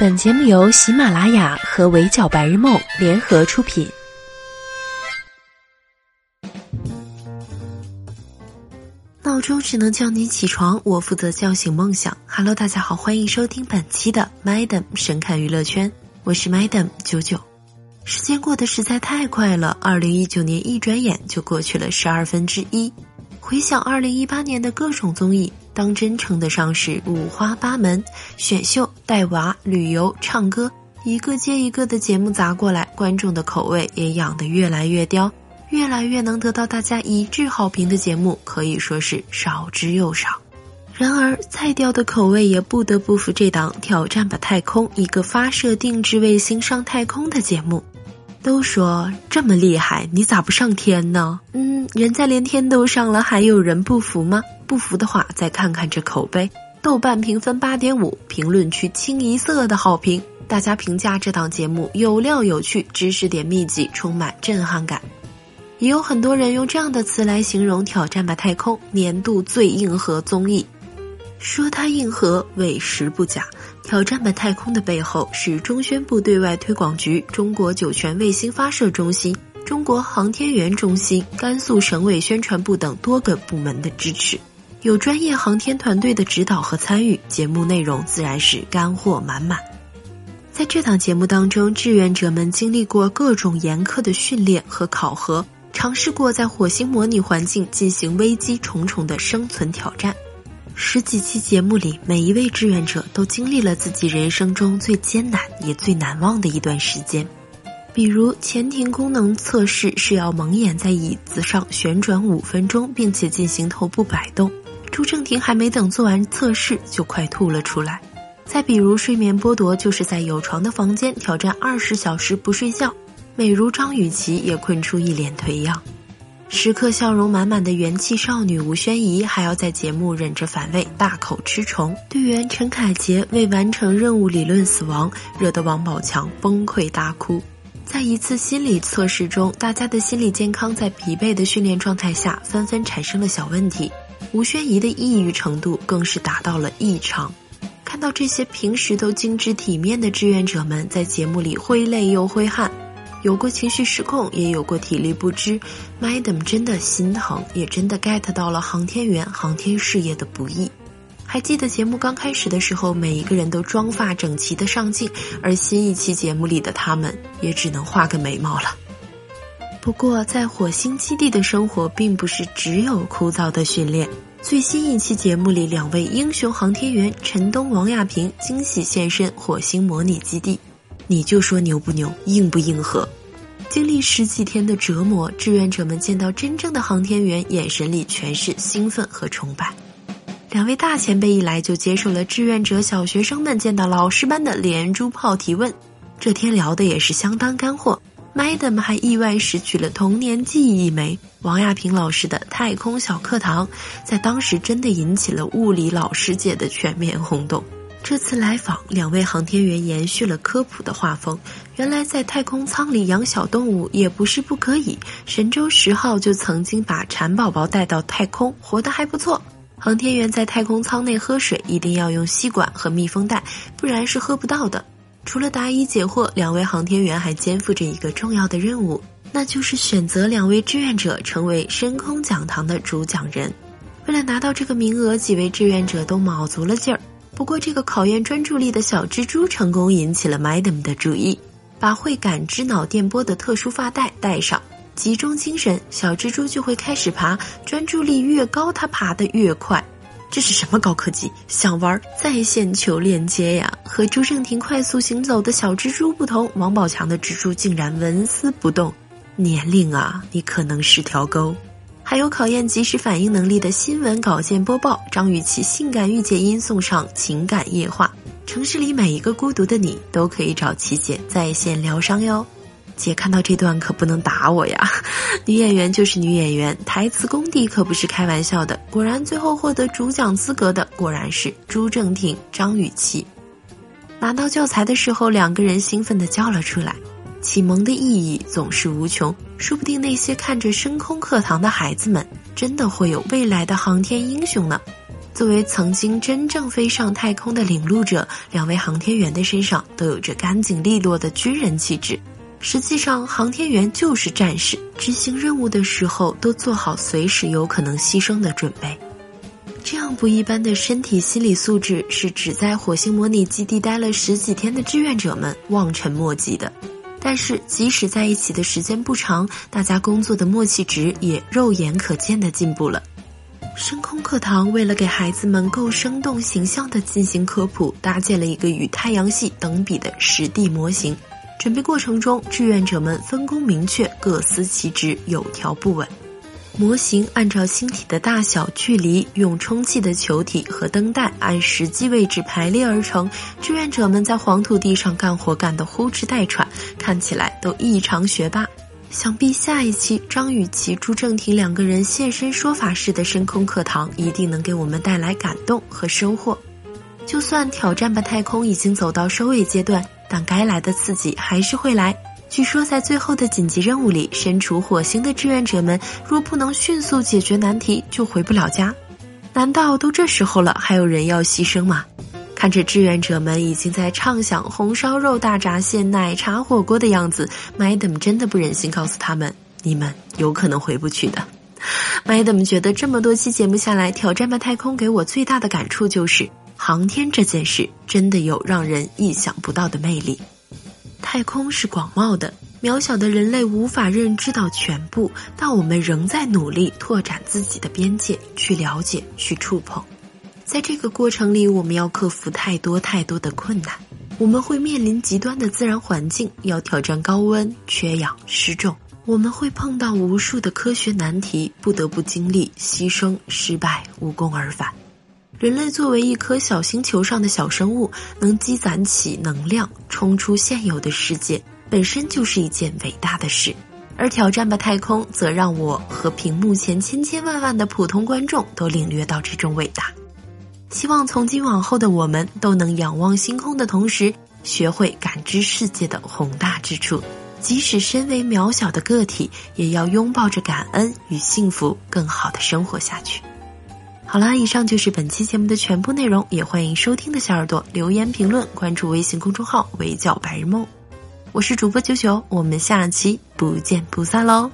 本节目由喜马拉雅和围剿白日梦联合出品。闹钟只能叫你起床，我负责叫醒梦想。Hello，大家好，欢迎收听本期的 Madam 神侃娱乐圈，我是 Madam 九九。时间过得实在太快了，二零一九年一转眼就过去了十二分之一。回想二零一八年的各种综艺。当真称得上是五花八门，选秀、带娃、旅游、唱歌，一个接一个的节目砸过来，观众的口味也养得越来越刁，越来越能得到大家一致好评的节目可以说是少之又少。然而，再刁的口味也不得不服这档《挑战吧太空》，一个发射定制卫星上太空的节目。都说这么厉害，你咋不上天呢？嗯，人家连天都上了，还有人不服吗？不服的话，再看看这口碑，豆瓣评分八点五，评论区清一色的好评。大家评价这档节目有料有趣，知识点密集，充满震撼感。也有很多人用这样的词来形容《挑战吧太空》年度最硬核综艺。说它硬核，委实不假。挑战版太空的背后是中宣部对外推广局、中国酒泉卫星发射中心、中国航天员中心、甘肃省委宣传部等多个部门的支持，有专业航天团队的指导和参与，节目内容自然是干货满满。在这档节目当中，志愿者们经历过各种严苛的训练和考核，尝试过在火星模拟环境进行危机重重的生存挑战。十几期节目里，每一位志愿者都经历了自己人生中最艰难也最难忘的一段时间。比如，前庭功能测试是要蒙眼在椅子上旋转五分钟，并且进行头部摆动。朱正廷还没等做完测试，就快吐了出来。再比如，睡眠剥夺就是在有床的房间挑战二十小时不睡觉，美如张雨绮也困出一脸颓样。时刻笑容满满的元气少女吴宣仪，还要在节目忍着反胃大口吃虫。队员陈凯杰为完成任务理论死亡，惹得王宝强崩溃大哭。在一次心理测试中，大家的心理健康在疲惫的训练状态下纷纷产生了小问题。吴宣仪的抑郁程度更是达到了异常。看到这些平时都精致体面的志愿者们在节目里挥泪又挥汗。有过情绪失控，也有过体力不支，Madam 真的心疼，也真的 get 到了航天员航天事业的不易。还记得节目刚开始的时候，每一个人都妆发整齐的上镜，而新一期节目里的他们也只能画个眉毛了。不过，在火星基地的生活并不是只有枯燥的训练。最新一期节目里，两位英雄航天员陈冬、王亚平惊喜现身火星模拟基地。你就说牛不牛，硬不硬核？经历十几天的折磨，志愿者们见到真正的航天员，眼神里全是兴奋和崇拜。两位大前辈一来就接受了志愿者小学生们见到老师般的连珠炮提问。这天聊的也是相当干货。Madam 还意外拾取了童年记忆一枚，王亚平老师的太空小课堂，在当时真的引起了物理老师界的全面轰动。这次来访，两位航天员延续了科普的画风。原来在太空舱里养小动物也不是不可以。神舟十号就曾经把蚕宝宝带到太空，活得还不错。航天员在太空舱内喝水一定要用吸管和密封袋，不然是喝不到的。除了答疑解惑，两位航天员还肩负着一个重要的任务，那就是选择两位志愿者成为深空讲堂的主讲人。为了拿到这个名额，几位志愿者都卯足了劲儿。不过，这个考验专注力的小蜘蛛成功引起了 Madam 的注意，把会感知脑电波的特殊发带戴上，集中精神，小蜘蛛就会开始爬，专注力越高，它爬得越快。这是什么高科技？想玩在线求链接呀？和朱正廷快速行走的小蜘蛛不同，王宝强的蜘蛛竟然纹丝不动。年龄啊，你可能是条沟。还有考验即时反应能力的新闻稿件播报，张雨绮性感御姐音送上情感夜话。城市里每一个孤独的你，都可以找琪姐在线疗伤哟。姐看到这段可不能打我呀，女演员就是女演员，台词功底可不是开玩笑的。果然，最后获得主讲资格的果然是朱正廷、张雨绮。拿到教材的时候，两个人兴奋地叫了出来。启蒙的意义总是无穷，说不定那些看着深空课堂的孩子们，真的会有未来的航天英雄呢。作为曾经真正飞上太空的领路者，两位航天员的身上都有着干净利落的军人气质。实际上，航天员就是战士，执行任务的时候都做好随时有可能牺牲的准备。这样不一般的身体心理素质，是只在火星模拟基地待了十几天的志愿者们望尘莫及的。但是，即使在一起的时间不长，大家工作的默契值也肉眼可见的进步了。深空课堂为了给孩子们够生动形象地进行科普，搭建了一个与太阳系等比的实地模型。准备过程中，志愿者们分工明确，各司其职，有条不紊。模型按照星体的大小、距离，用充气的球体和灯带按实际位置排列而成。志愿者们在黄土地上干活干得呼哧带喘，看起来都异常学霸。想必下一期张雨绮、朱正廷两个人现身说法式的深空课堂，一定能给我们带来感动和收获。就算挑战吧太空已经走到收尾阶段。但该来的刺激还是会来。据说，在最后的紧急任务里，身处火星的志愿者们若不能迅速解决难题，就回不了家。难道都这时候了，还有人要牺牲吗？看着志愿者们已经在畅想红烧肉、大闸蟹、奶茶火锅的样子，Madam 真的不忍心告诉他们，你们有可能回不去的。Madam 觉得这么多期节目下来，挑战吧太空给我最大的感触就是。航天这件事真的有让人意想不到的魅力。太空是广袤的，渺小的人类无法认知到全部，但我们仍在努力拓展自己的边界，去了解，去触碰。在这个过程里，我们要克服太多太多的困难，我们会面临极端的自然环境，要挑战高温、缺氧、失重，我们会碰到无数的科学难题，不得不经历牺牲、失败、无功而返。人类作为一颗小星球上的小生物，能积攒起能量，冲出现有的世界，本身就是一件伟大的事。而挑战吧太空，则让我和屏幕前千千万万的普通观众都领略到这种伟大。希望从今往后的我们，都能仰望星空的同时，学会感知世界的宏大之处。即使身为渺小的个体，也要拥抱着感恩与幸福，更好的生活下去。好啦，以上就是本期节目的全部内容，也欢迎收听的小耳朵留言评论，关注微信公众号“围剿白日梦”，我是主播九九，我们下期不见不散喽。